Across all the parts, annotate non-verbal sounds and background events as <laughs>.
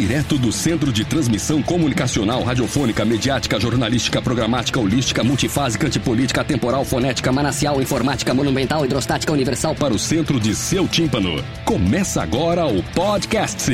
Direto do Centro de Transmissão Comunicacional, Radiofônica, Mediática, Jornalística, Programática, Holística, Multifásica, Antipolítica, Temporal, Fonética, Manacial, Informática, Monumental, Hidrostática, Universal para o centro de seu tímpano. Começa agora o podcast.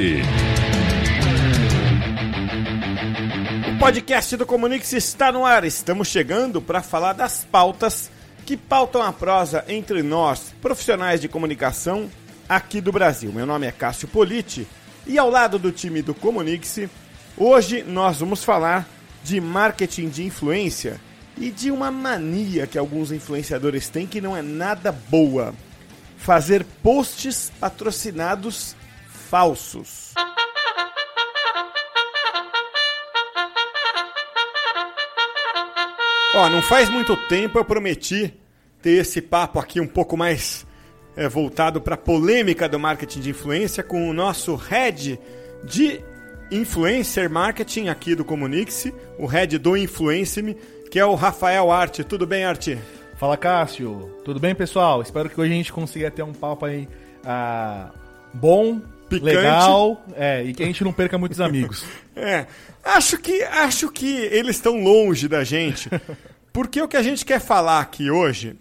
O podcast do Comunix está no ar. Estamos chegando para falar das pautas que pautam a prosa entre nós, profissionais de comunicação aqui do Brasil. Meu nome é Cássio Politi e ao lado do time do Comunix, hoje nós vamos falar de marketing de influência e de uma mania que alguns influenciadores têm que não é nada boa: fazer posts patrocinados falsos. Ó, não faz muito tempo eu prometi ter esse papo aqui um pouco mais é, voltado para a polêmica do marketing de influência com o nosso head de influencer marketing aqui do Comunix, o head do Influence-me, que é o Rafael Arte. Tudo bem, Arte? Fala, Cássio. Tudo bem, pessoal? Espero que hoje a gente consiga ter um papo aí ah, bom, Picante. legal é, e que a gente não perca muitos amigos. <laughs> É, acho que, acho que eles estão longe da gente, <laughs> porque o que a gente quer falar aqui hoje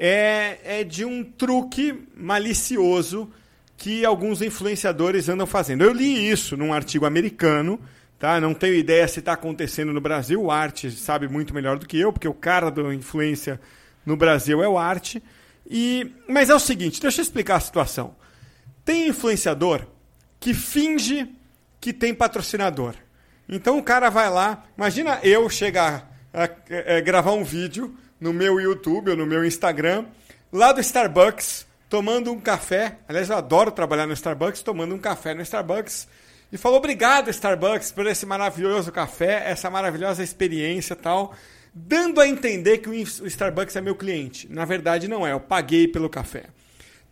é, é de um truque malicioso que alguns influenciadores andam fazendo. Eu li isso num artigo americano, tá? Não tenho ideia se está acontecendo no Brasil. O Arte sabe muito melhor do que eu, porque o cara do influência no Brasil é o Arte. E, mas é o seguinte, deixa eu explicar a situação. Tem influenciador que finge que tem patrocinador. Então o cara vai lá, imagina eu chegar a, a, a gravar um vídeo no meu YouTube ou no meu Instagram, lá do Starbucks, tomando um café. Aliás, eu adoro trabalhar no Starbucks, tomando um café no Starbucks. E falou obrigado, Starbucks, por esse maravilhoso café, essa maravilhosa experiência tal. Dando a entender que o Starbucks é meu cliente. Na verdade, não é. Eu paguei pelo café.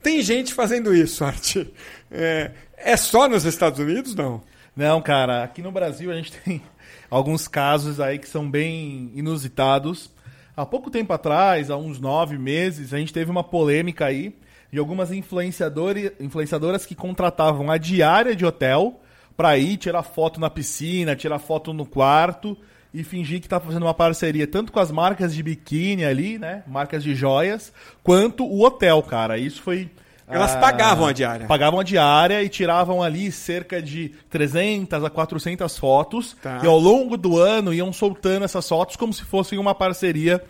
Tem gente fazendo isso, <laughs> Arte. É, é só nos Estados Unidos? Não. Não, cara. Aqui no Brasil a gente tem <laughs> alguns casos aí que são bem inusitados. Há pouco tempo atrás, há uns nove meses, a gente teve uma polêmica aí de algumas influenciadoras que contratavam a diária de hotel para ir tirar foto na piscina, tirar foto no quarto e fingir que tá fazendo uma parceria tanto com as marcas de biquíni ali, né, marcas de joias, quanto o hotel, cara. Isso foi elas ah, pagavam a diária. Pagavam a diária e tiravam ali cerca de 300 a 400 fotos. Tá. E ao longo do ano iam soltando essas fotos como se fossem uma parceria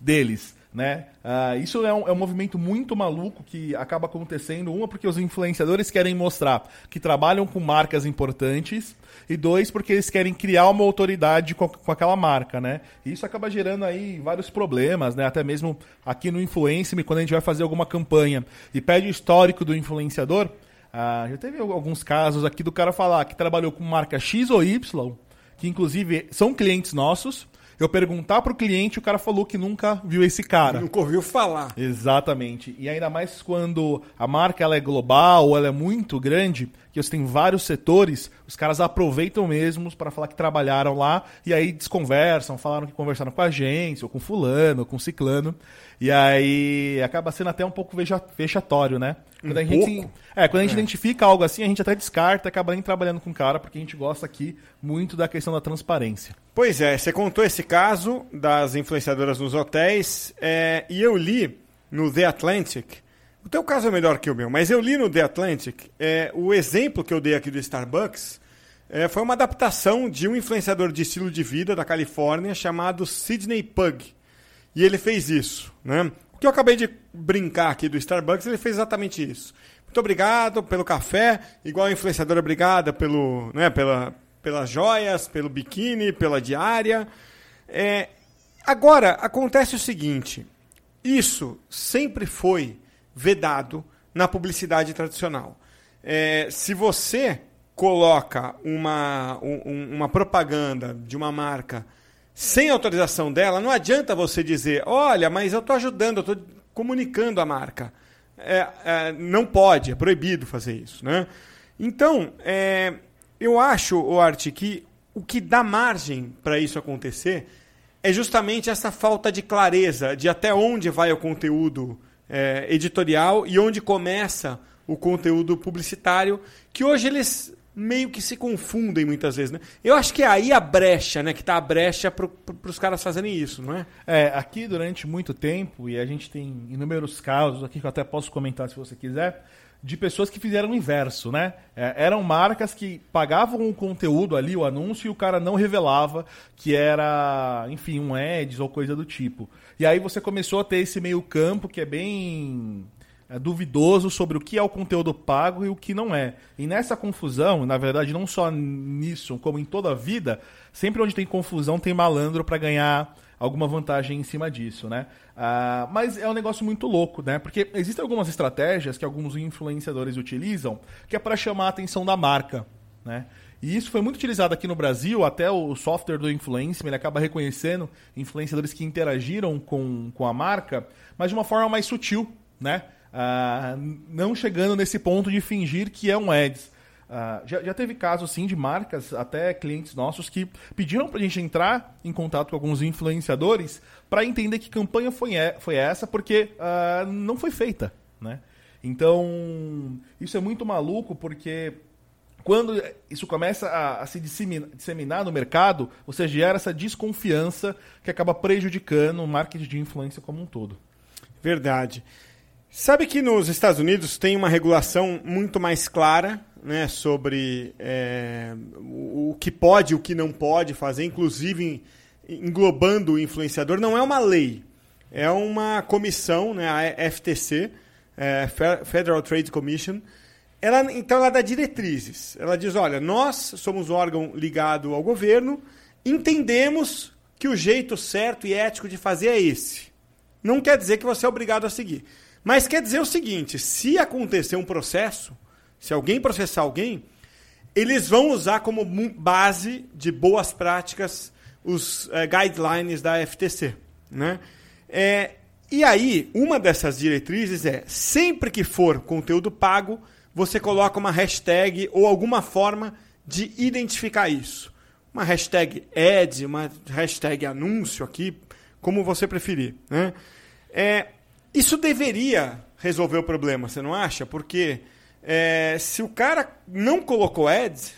deles. Né? Uh, isso é um, é um movimento muito maluco que acaba acontecendo. Uma, porque os influenciadores querem mostrar que trabalham com marcas importantes. E dois, porque eles querem criar uma autoridade com, com aquela marca, né? E isso acaba gerando aí vários problemas, né? Até mesmo aqui no Influence, quando a gente vai fazer alguma campanha e pede o histórico do influenciador, uh, já teve alguns casos aqui do cara falar que trabalhou com marca X ou Y, que inclusive são clientes nossos, eu perguntar pro cliente, o cara falou que nunca viu esse cara. Nunca ouviu falar. Exatamente. E ainda mais quando a marca ela é global ou ela é muito grande, que você tem vários setores, os caras aproveitam mesmo para falar que trabalharam lá e aí desconversam, falaram que conversaram com a agência, ou com fulano, ou com ciclano. E aí acaba sendo até um pouco vexatório, né? Quando um a gente, pouco? É, quando a gente é. identifica algo assim, a gente até descarta e acaba nem trabalhando com o cara, porque a gente gosta aqui muito da questão da transparência. Pois é, você contou esse caso das influenciadoras nos hotéis, é, e eu li no The Atlantic o teu caso é melhor que o meu, mas eu li no The Atlantic, é, o exemplo que eu dei aqui do Starbucks é, foi uma adaptação de um influenciador de estilo de vida da Califórnia chamado Sidney Pug. E ele fez isso. Né? O que eu acabei de brincar aqui do Starbucks, ele fez exatamente isso. Muito obrigado pelo café, igual a influenciadora obrigada pelo, né, pela, pelas joias, pelo biquíni, pela diária. É, agora, acontece o seguinte: isso sempre foi vedado na publicidade tradicional. É, se você coloca uma, um, uma propaganda de uma marca sem autorização dela, não adianta você dizer, olha, mas eu estou ajudando, eu estou comunicando a marca. é, é, não pode, é proibido fazer isso. Né? Então, é, eu acho, o que o que dá margem para isso acontecer é justamente essa falta de clareza de até onde vai o conteúdo é, editorial e onde começa o conteúdo publicitário, que hoje eles meio que se confundem muitas vezes, né? Eu acho que é aí a brecha, né? Que tá a brecha para os caras fazerem isso, não é? É, aqui durante muito tempo, e a gente tem inúmeros casos aqui que eu até posso comentar se você quiser, de pessoas que fizeram o inverso, né? É, eram marcas que pagavam o conteúdo ali, o anúncio, e o cara não revelava que era, enfim, um ads ou coisa do tipo. E aí você começou a ter esse meio campo que é bem é, duvidoso sobre o que é o conteúdo pago e o que não é. E nessa confusão, na verdade, não só nisso, como em toda a vida, sempre onde tem confusão tem malandro para ganhar alguma vantagem em cima disso, né? Ah, mas é um negócio muito louco, né? Porque existem algumas estratégias que alguns influenciadores utilizam que é para chamar a atenção da marca, né? E isso foi muito utilizado aqui no Brasil, até o software do Influence, ele acaba reconhecendo influenciadores que interagiram com, com a marca, mas de uma forma mais sutil, né? Ah, não chegando nesse ponto de fingir que é um ads. Ah, já, já, teve casos sim de marcas, até clientes nossos, que pediram para a gente entrar em contato com alguns influenciadores para entender que campanha foi, foi essa, porque uh, não foi feita. Né? Então, isso é muito maluco, porque quando isso começa a, a se disseminar, disseminar, no mercado, você gera essa desconfiança que acaba prejudicando o marketing de influência como um todo. Verdade. Sabe que nos Estados Unidos tem uma regulação muito mais clara né, sobre é, o que pode e o que não pode fazer, inclusive englobando o influenciador. Não é uma lei, é uma comissão, né, a FTC, é, Federal Trade Commission. Ela, então ela dá diretrizes. Ela diz: olha, nós somos um órgão ligado ao governo, entendemos que o jeito certo e ético de fazer é esse. Não quer dizer que você é obrigado a seguir. Mas quer dizer o seguinte: se acontecer um processo, se alguém processar alguém, eles vão usar como base de boas práticas os é, guidelines da FTC. Né? É, e aí, uma dessas diretrizes é: sempre que for conteúdo pago, você coloca uma hashtag ou alguma forma de identificar isso. Uma hashtag ad, uma hashtag anúncio aqui, como você preferir. Né? É, isso deveria resolver o problema, você não acha? Porque é, se o cara não colocou ads,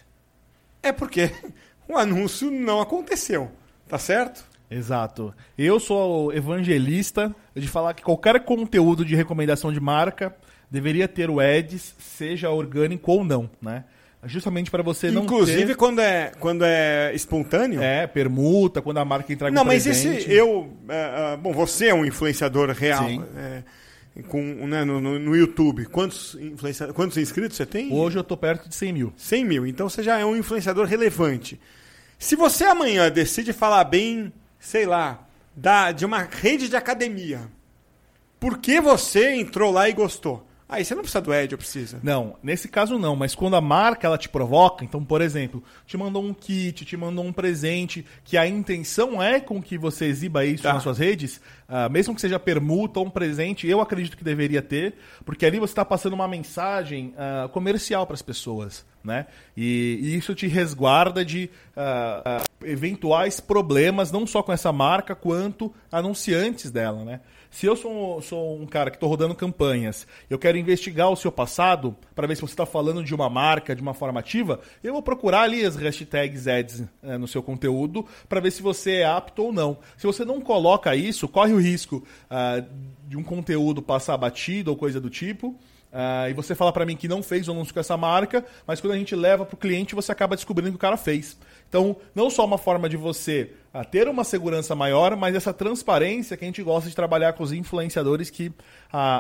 é porque <laughs> o anúncio não aconteceu. Tá certo? Exato. Eu sou evangelista de falar que qualquer conteúdo de recomendação de marca deveria ter o ads, seja orgânico ou não, né? Justamente para você não Inclusive ter... quando é quando é espontâneo. É, permuta, quando a marca entrega Não, um mas presente. esse eu, é, é, bom, você é um influenciador real. É, com, né, no, no, YouTube. Quantos, influencia... Quantos inscritos você tem? Hoje eu estou perto de 100 mil. 100 mil. Então você já é um influenciador relevante. Se você amanhã decide falar bem, sei lá, da, de uma rede de academia, por que você entrou lá e gostou? Aí você não precisa do Ed, precisa. Não, nesse caso não, mas quando a marca ela te provoca, então, por exemplo, te mandou um kit, te mandou um presente, que a intenção é com que você exiba isso tá. nas suas redes, uh, mesmo que seja permuta ou um presente, eu acredito que deveria ter, porque ali você está passando uma mensagem uh, comercial para as pessoas, né? E, e, isso te resguarda de uh, eventuais problemas, não só com essa marca, quanto anunciantes dela, né? Se eu sou, sou um cara que estou rodando campanhas, eu quero investigar o seu passado para ver se você está falando de uma marca de uma forma ativa, eu vou procurar ali as hashtags ads é, no seu conteúdo para ver se você é apto ou não. Se você não coloca isso, corre o risco uh, de um conteúdo passar batido ou coisa do tipo. Uh, e você fala para mim que não fez o anúncio com essa marca, mas quando a gente leva para o cliente, você acaba descobrindo que o cara fez. Então, não só uma forma de você uh, ter uma segurança maior, mas essa transparência que a gente gosta de trabalhar com os influenciadores que uh,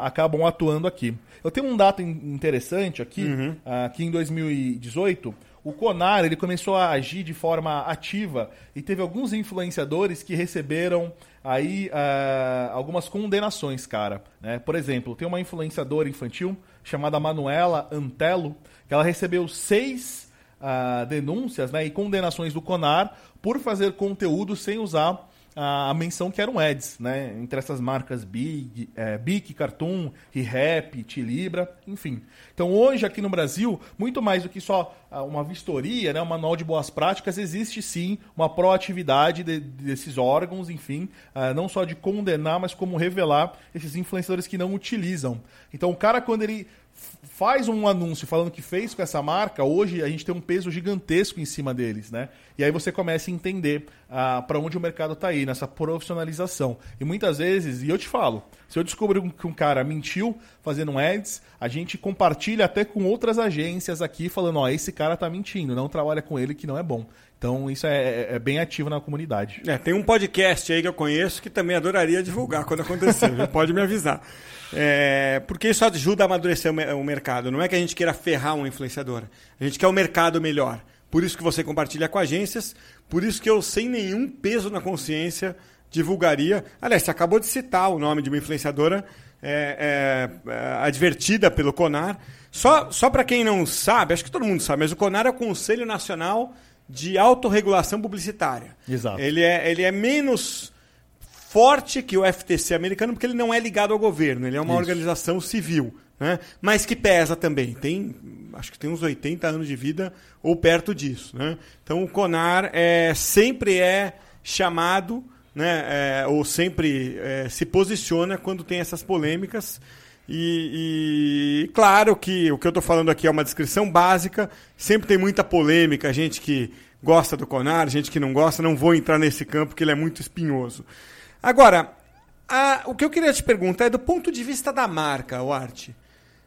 acabam atuando aqui. Eu tenho um dado interessante aqui, uhum. que em 2018 o Conar ele começou a agir de forma ativa e teve alguns influenciadores que receberam aí uh, algumas condenações, cara. Né? Por exemplo, tem uma influenciadora infantil chamada Manuela Antelo, que ela recebeu seis uh, denúncias né, e condenações do CONAR por fazer conteúdo sem usar a menção que eram ads, né? Entre essas marcas Big, é, Bic, Cartoon, ReHap, Tilibra, enfim. Então hoje aqui no Brasil, muito mais do que só uma vistoria, né, um manual de boas práticas, existe sim uma proatividade de, desses órgãos, enfim, uh, não só de condenar, mas como revelar esses influenciadores que não utilizam. Então o cara quando ele faz um anúncio falando que fez com essa marca, hoje a gente tem um peso gigantesco em cima deles, né? E aí você começa a entender ah, para onde o mercado está aí, nessa profissionalização. E muitas vezes, e eu te falo, se eu descobrir que um cara mentiu fazendo um ads, a gente compartilha até com outras agências aqui falando, ó, esse cara tá mentindo, não trabalha com ele que não é bom. Então isso é, é, é bem ativo na comunidade. É, tem um podcast aí que eu conheço que também adoraria divulgar quando acontecer, pode me avisar. É, porque isso ajuda a amadurecer o mercado. Não é que a gente queira ferrar um influenciador. A gente quer o um mercado melhor. Por isso que você compartilha com agências, por isso que eu, sem nenhum peso na consciência, divulgaria. Aliás, você acabou de citar o nome de uma influenciadora é, é, é advertida pelo CONAR. Só, só para quem não sabe, acho que todo mundo sabe, mas o CONAR é o Conselho Nacional de Autorregulação Publicitária. Exato. Ele é, ele é menos forte que o FTC americano, porque ele não é ligado ao governo, ele é uma Isso. organização civil, né? mas que pesa também. Tem, acho que tem uns 80 anos de vida ou perto disso. Né? Então o CONAR é, sempre é chamado, né, é, ou sempre é, se posiciona quando tem essas polêmicas. E, e, claro que o que eu estou falando aqui é uma descrição básica, sempre tem muita polêmica, gente que gosta do Conar, gente que não gosta, não vou entrar nesse campo porque ele é muito espinhoso. Agora, a, o que eu queria te perguntar é do ponto de vista da marca, o Arte.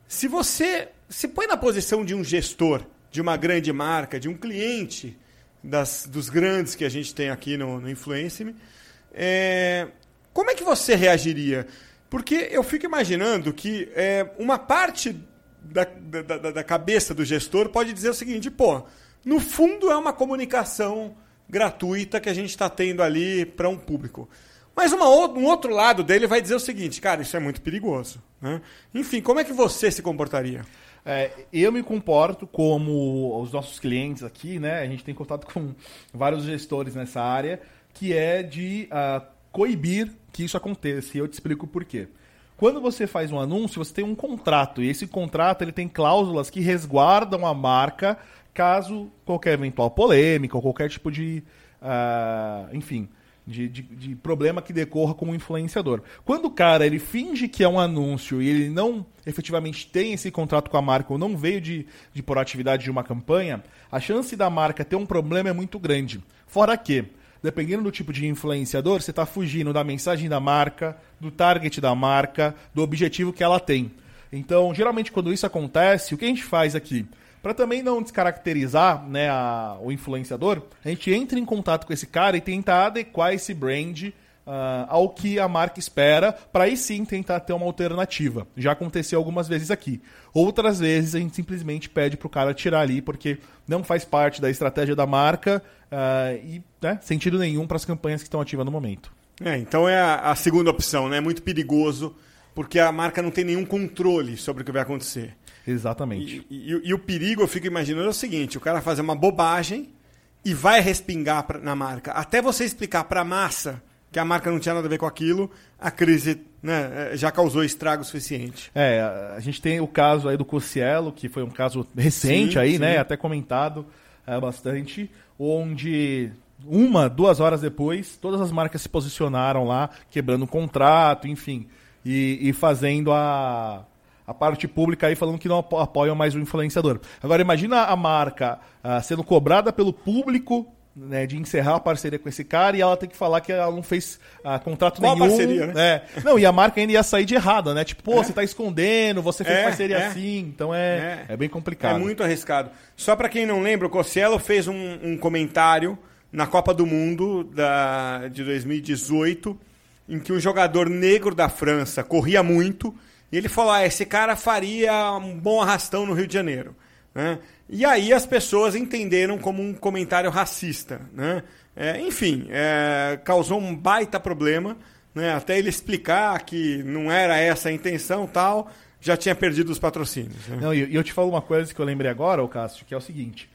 Se você se põe na posição de um gestor de uma grande marca, de um cliente das, dos grandes que a gente tem aqui no, no Influence é, como é que você reagiria? Porque eu fico imaginando que é, uma parte da, da, da cabeça do gestor pode dizer o seguinte: pô, no fundo é uma comunicação gratuita que a gente está tendo ali para um público. Mas uma, um outro lado dele vai dizer o seguinte, cara, isso é muito perigoso. Né? Enfim, como é que você se comportaria? É, eu me comporto como os nossos clientes aqui, né? A gente tem contato com vários gestores nessa área, que é de uh, coibir que isso aconteça. E eu te explico por quê. Quando você faz um anúncio, você tem um contrato, e esse contrato ele tem cláusulas que resguardam a marca caso qualquer eventual polêmica ou qualquer tipo de. Uh, enfim de, de, de, problema que decorra com o influenciador. Quando o cara ele finge que é um anúncio e ele não efetivamente tem esse contrato com a marca ou não veio de, de proatividade de uma campanha, a chance da marca ter um problema é muito grande. Fora que, dependendo do tipo de influenciador, você está fugindo da mensagem da marca, do target da marca, do objetivo que ela tem. Então, geralmente, quando isso acontece, o que a gente faz aqui? Para também não descaracterizar né, a, o influenciador, a gente entra em contato com esse cara e tenta adequar esse brand uh, ao que a marca espera, para aí sim tentar ter uma alternativa. Já aconteceu algumas vezes aqui. Outras vezes a gente simplesmente pede para o cara tirar ali, porque não faz parte da estratégia da marca uh, e né, sentido nenhum para as campanhas que estão ativas no momento. É, então é a, a segunda opção, né? É muito perigoso, porque a marca não tem nenhum controle sobre o que vai acontecer. Exatamente. E, e, e, o perigo, eu fico imaginando, é o seguinte: o cara fazer uma bobagem e vai respingar pra, na marca. Até você explicar para a massa que a marca não tinha nada a ver com aquilo, a crise né, é, já causou estrago suficiente. É, a gente tem o caso aí do Cossielo, que foi um caso recente sim, aí, sim. né? Até comentado é, bastante, onde uma, duas horas depois, todas as marcas se posicionaram lá, quebrando o contrato, enfim, e, e fazendo a a parte pública aí falando que não apoiam mais o influenciador. Agora, imagina a marca uh, sendo cobrada pelo público né, de encerrar a parceria com esse cara e ela tem que falar que ela não fez uh, contrato Qual nenhum. parceria, né? É. Não, e a marca ainda ia sair de errada, né? Tipo, pô, é. você tá escondendo, você fez é, parceria é. assim, então é, é, é. bem complicado. É muito arriscado. Só para quem não lembra, o Cossielo fez um, um, comentário na Copa do Mundo da, de 2018 em que um jogador negro da França corria muito e ele falou: ah, esse cara faria um bom arrastão no Rio de Janeiro. Né? E aí as pessoas entenderam como um comentário racista. Né? É, enfim, é, causou um baita problema. Né? Até ele explicar que não era essa a intenção tal, já tinha perdido os patrocínios. Né? Não, e eu, te falo uma coisa que eu lembrei agora, Cássio, que é o seguinte.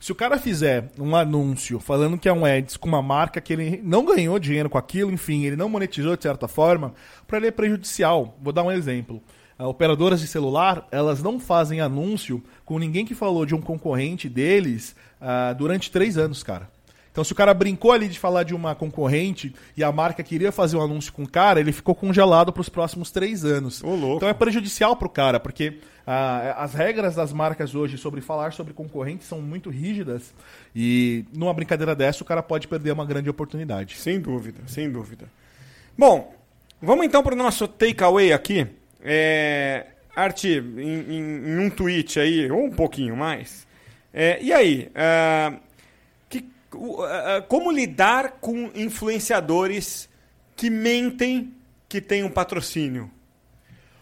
Se o cara fizer um anúncio falando que é um ads com uma marca que ele não ganhou dinheiro com aquilo, enfim, ele não monetizou de certa forma, para ele é prejudicial. Vou dar um exemplo. Uh, operadoras de celular, elas não fazem anúncio com ninguém que falou de um concorrente deles uh, durante três anos, cara. Então, se o cara brincou ali de falar de uma concorrente e a marca queria fazer um anúncio com o cara, ele ficou congelado para os próximos três anos. Então é prejudicial para o cara, porque ah, as regras das marcas hoje sobre falar sobre concorrentes são muito rígidas e numa brincadeira dessa o cara pode perder uma grande oportunidade. Sem dúvida, sem dúvida. Bom, vamos então para o nosso takeaway aqui. É, em, em, em, um tweet aí, ou um pouquinho mais. É, e aí? Uh, como lidar com influenciadores que mentem que tem um patrocínio?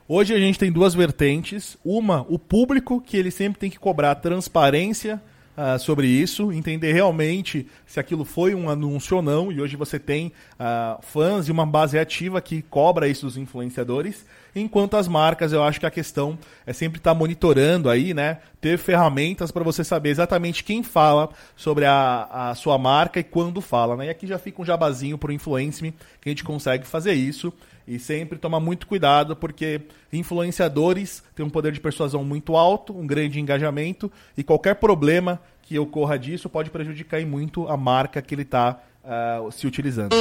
Hoje a gente tem duas vertentes. Uma, o público, que ele sempre tem que cobrar transparência uh, sobre isso, entender realmente se aquilo foi um anúncio ou não. E hoje você tem uh, fãs e uma base ativa que cobra isso dos influenciadores. Enquanto as marcas, eu acho que a questão é sempre estar tá monitorando aí, né? Ter ferramentas para você saber exatamente quem fala sobre a, a sua marca e quando fala, né? E aqui já fica um jabazinho pro Influence que a gente consegue fazer isso. E sempre tomar muito cuidado, porque influenciadores têm um poder de persuasão muito alto, um grande engajamento, e qualquer problema que ocorra disso pode prejudicar muito a marca que ele está uh, ah, se utilizando.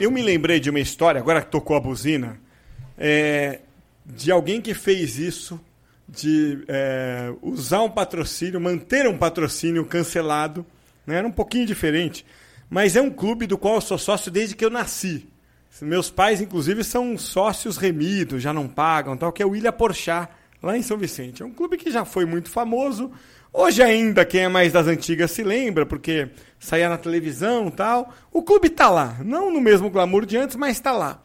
Eu me lembrei de uma história, agora que tocou a buzina, é, de alguém que fez isso, de é, usar um patrocínio, manter um patrocínio cancelado. Né? Era um pouquinho diferente. Mas é um clube do qual eu sou sócio desde que eu nasci. Meus pais, inclusive, são sócios remidos, já não pagam, tal, que é o Ilha Porchat, lá em São Vicente. É um clube que já foi muito famoso. Hoje ainda, quem é mais das antigas se lembra, porque saía na televisão tal. O clube está lá. Não no mesmo glamour de antes, mas está lá.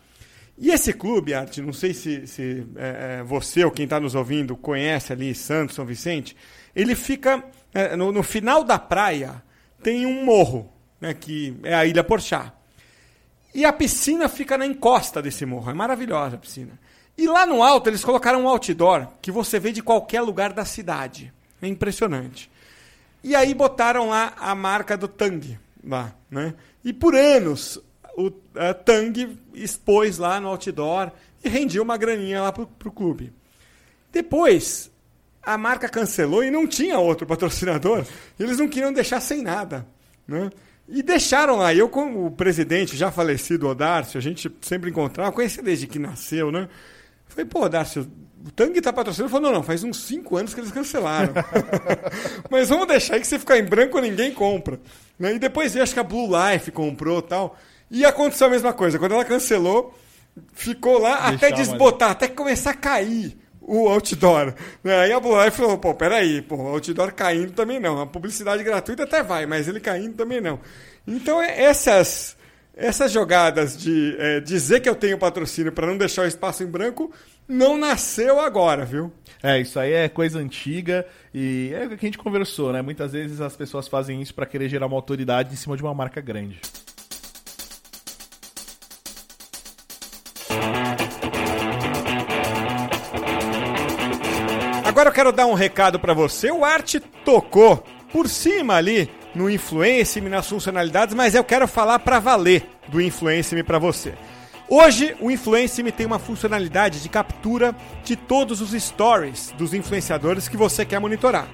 E esse clube, Arte, não sei se, se é, é você ou quem está nos ouvindo conhece ali Santos, São Vicente, ele fica é, no, no, final da praia tem um morro, né, que é a Ilha Porchá. E a piscina fica na encosta desse morro, é maravilhosa a piscina. E lá no alto eles colocaram um outdoor que você vê de qualquer lugar da cidade. É impressionante. E aí botaram lá a marca do Tang lá, né? E por anos o Tang expôs lá no outdoor e rendia uma graninha lá pro, pro clube. Depois, a marca cancelou e não tinha outro patrocinador. Eles não queriam deixar sem nada. Né? E deixaram lá. Eu, como o presidente já falecido, Odarcio, a gente sempre encontrava, conheci desde que nasceu, né? Falei, pô, Odarcio, o Tang tá patrocinando? Ele falou, não, não, faz uns 5 anos que eles cancelaram. <laughs> Mas vamos deixar aí que você ficar em branco ninguém compra. Né? E depois acho que a Blue Life comprou tal. E aconteceu a mesma coisa. Quando ela cancelou, ficou lá Deixar até desbotar, até começar a cair o outdoor. Né? Aí a Blue falou, pô, peraí, pô, o outdoor caindo também não. A publicidade gratuita até vai, mas ele caindo também não. Então, é, essas, essas jogadas de é, dizer que eu tenho patrocínio para não deixar o espaço em branco não nasceu agora, viu? É, isso aí é coisa antiga e é o que a gente conversou, né? Muitas vezes as pessoas fazem isso para querer gerar uma autoridade em cima de uma marca grande. Agora eu quero dar um recado para você. O Art tocou por cima ali no Influence-me, nas funcionalidades, mas eu quero falar para valer do Influence-me para você. Hoje, o Influence-me tem uma funcionalidade de captura de todos os stories dos influenciadores que você quer monitorar.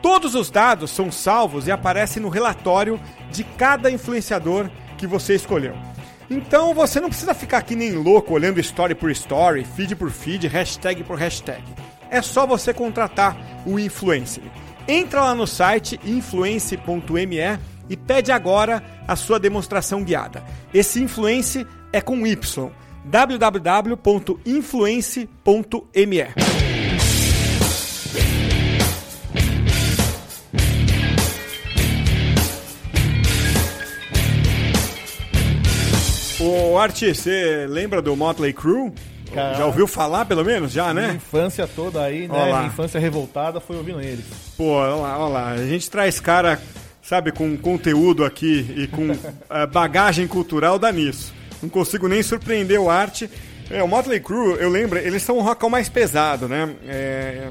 Todos os dados são salvos e aparecem no relatório de cada influenciador que você escolheu. Então você não precisa ficar aqui nem louco olhando story por story, feed por feed, hashtag por hashtag é só você contratar o Influencer. Entra lá no site influence.me e pede agora a sua demonstração guiada. Esse Influence é com Y. www.influence.me Ô, Art, você lembra do Motley Crue? Já ouviu falar, pelo menos? Já, né? Minha infância toda aí, né? Minha infância revoltada foi ouvindo eles. Pô, olha lá, olha lá. A gente traz cara, sabe, com conteúdo aqui e com uh, <laughs> bagagem cultural, dá nisso. Não consigo nem surpreender o arte. É, o Motley Crue, eu lembro, eles são um rockão mais pesado, né? É,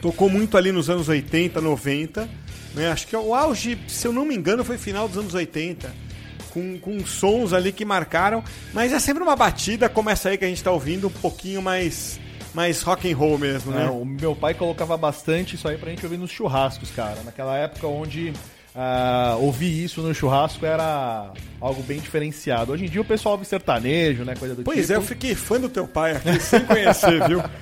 tocou muito ali nos anos 80, 90. Né? Acho que o auge, se eu não me engano, foi final dos anos 80. Com, com sons ali que marcaram. Mas é sempre uma batida como essa aí que a gente tá ouvindo, um pouquinho mais, mais rock and roll mesmo, né? É, o meu pai colocava bastante isso aí pra gente ouvir nos churrascos, cara. Naquela época onde uh, ouvir isso no churrasco era algo bem diferenciado. Hoje em dia o pessoal ouve sertanejo, né? Coisa do Pois tipo. é, eu fiquei fã do teu pai aqui, sem conhecer, viu? <laughs>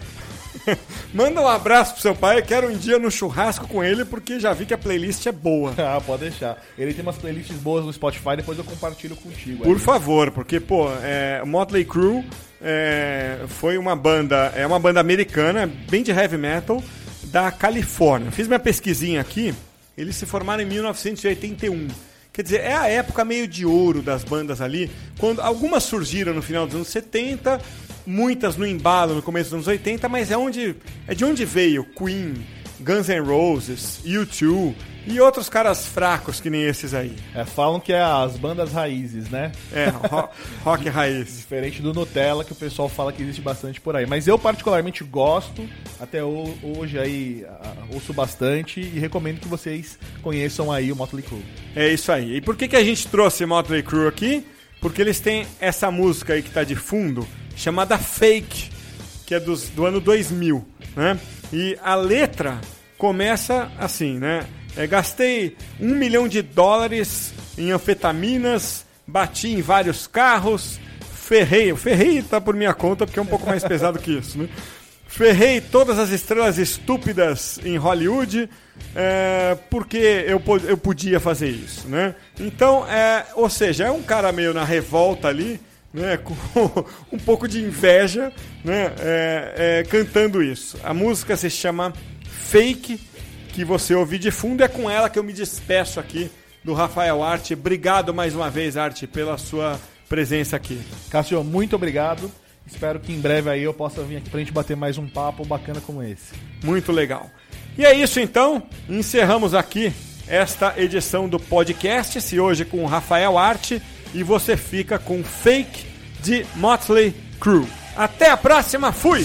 <laughs> Manda um abraço pro seu pai, eu quero um dia no churrasco com ele, porque já vi que a playlist é boa. <laughs> Ah, pode deixar. Ele tem umas playlists boas no Spotify, depois eu compartilho contigo. Por aí. favor, porque, pô, é, Motley Crue é, foi uma banda, é uma banda americana, bem de heavy metal, da Califórnia. Fiz minha pesquisinha aqui, eles se formaram em 1981. Quer dizer, é a época meio de ouro das bandas ali, quando algumas surgiram no final dos anos 70, muitas no embalo no começo dos anos 80, mas é onde é de onde veio Queen, Guns N' Roses, U2 e outros caras fracos que nem esses aí. É, falam que é as bandas raízes, né? É, ro rock raiz. <laughs> Diferente do Nutella, que o pessoal fala que existe bastante por aí. Mas eu particularmente gosto, até ho- hoje aí ouço bastante e recomendo que vocês conheçam aí o Motley Crue. É isso aí. E por que, que a gente trouxe Motley Crue aqui? Porque eles têm essa música aí que tá de fundo, chamada Fake, que é dos, do ano 2000, né? E a letra começa assim, né? É, gastei um milhão de dólares em anfetaminas, bati em vários carros, ferrei. O ferrei tá por minha conta porque é um pouco mais <laughs> pesado que isso, né? Ferrei todas as estrelas estúpidas em Hollywood é, porque eu, eu podia fazer isso, né? Então, é, ou seja, é um cara meio na revolta ali, né? Com <laughs> um pouco de inveja, né? É, é, cantando isso. A música se chama Fake, que você ouviu de fundo. É com ela que eu me despeço aqui do Rafael Arte. Obrigado mais uma vez, Arte, pela sua presença aqui. Cássio, muito obrigado. Espero que em breve aí eu possa vir aqui pra gente bater mais um papo bacana como esse. Muito legal. E é isso então, encerramos aqui esta edição do podcast, esse hoje com o Rafael Arte, e você fica com Fake de Motley Crue. Até a próxima, fui!